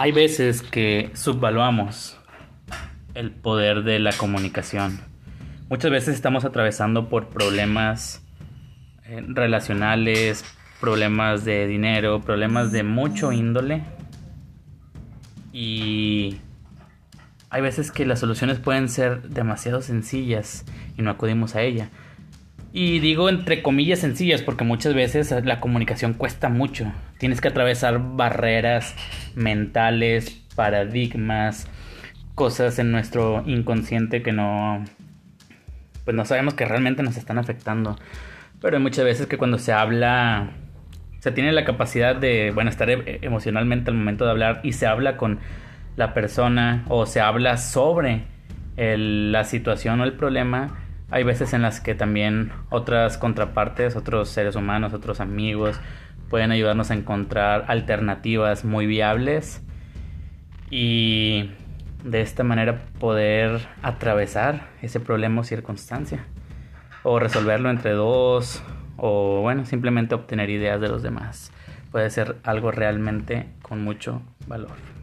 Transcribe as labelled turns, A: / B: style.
A: Hay veces que subvaluamos el poder de la comunicación. Muchas veces estamos atravesando por problemas eh, relacionales, problemas de dinero, problemas de mucho índole. Y hay veces que las soluciones pueden ser demasiado sencillas y no acudimos a ella. Y digo entre comillas sencillas porque muchas veces la comunicación cuesta mucho. Tienes que atravesar barreras mentales, paradigmas, cosas en nuestro inconsciente que no pues no sabemos que realmente nos están afectando. Pero hay muchas veces que cuando se habla se tiene la capacidad de, bueno, estar e-, emocionalmente al momento de hablar y se habla con la persona o se habla sobre la situación o el problema, hay veces en las que también otras contrapartes, otros seres humanos, otros amigos pueden ayudarnos a encontrar alternativas muy viables y de esta manera poder atravesar ese problema o circunstancia o resolverlo entre dos o bueno, simplemente obtener ideas de los demás. Puede ser algo realmente con mucho valor.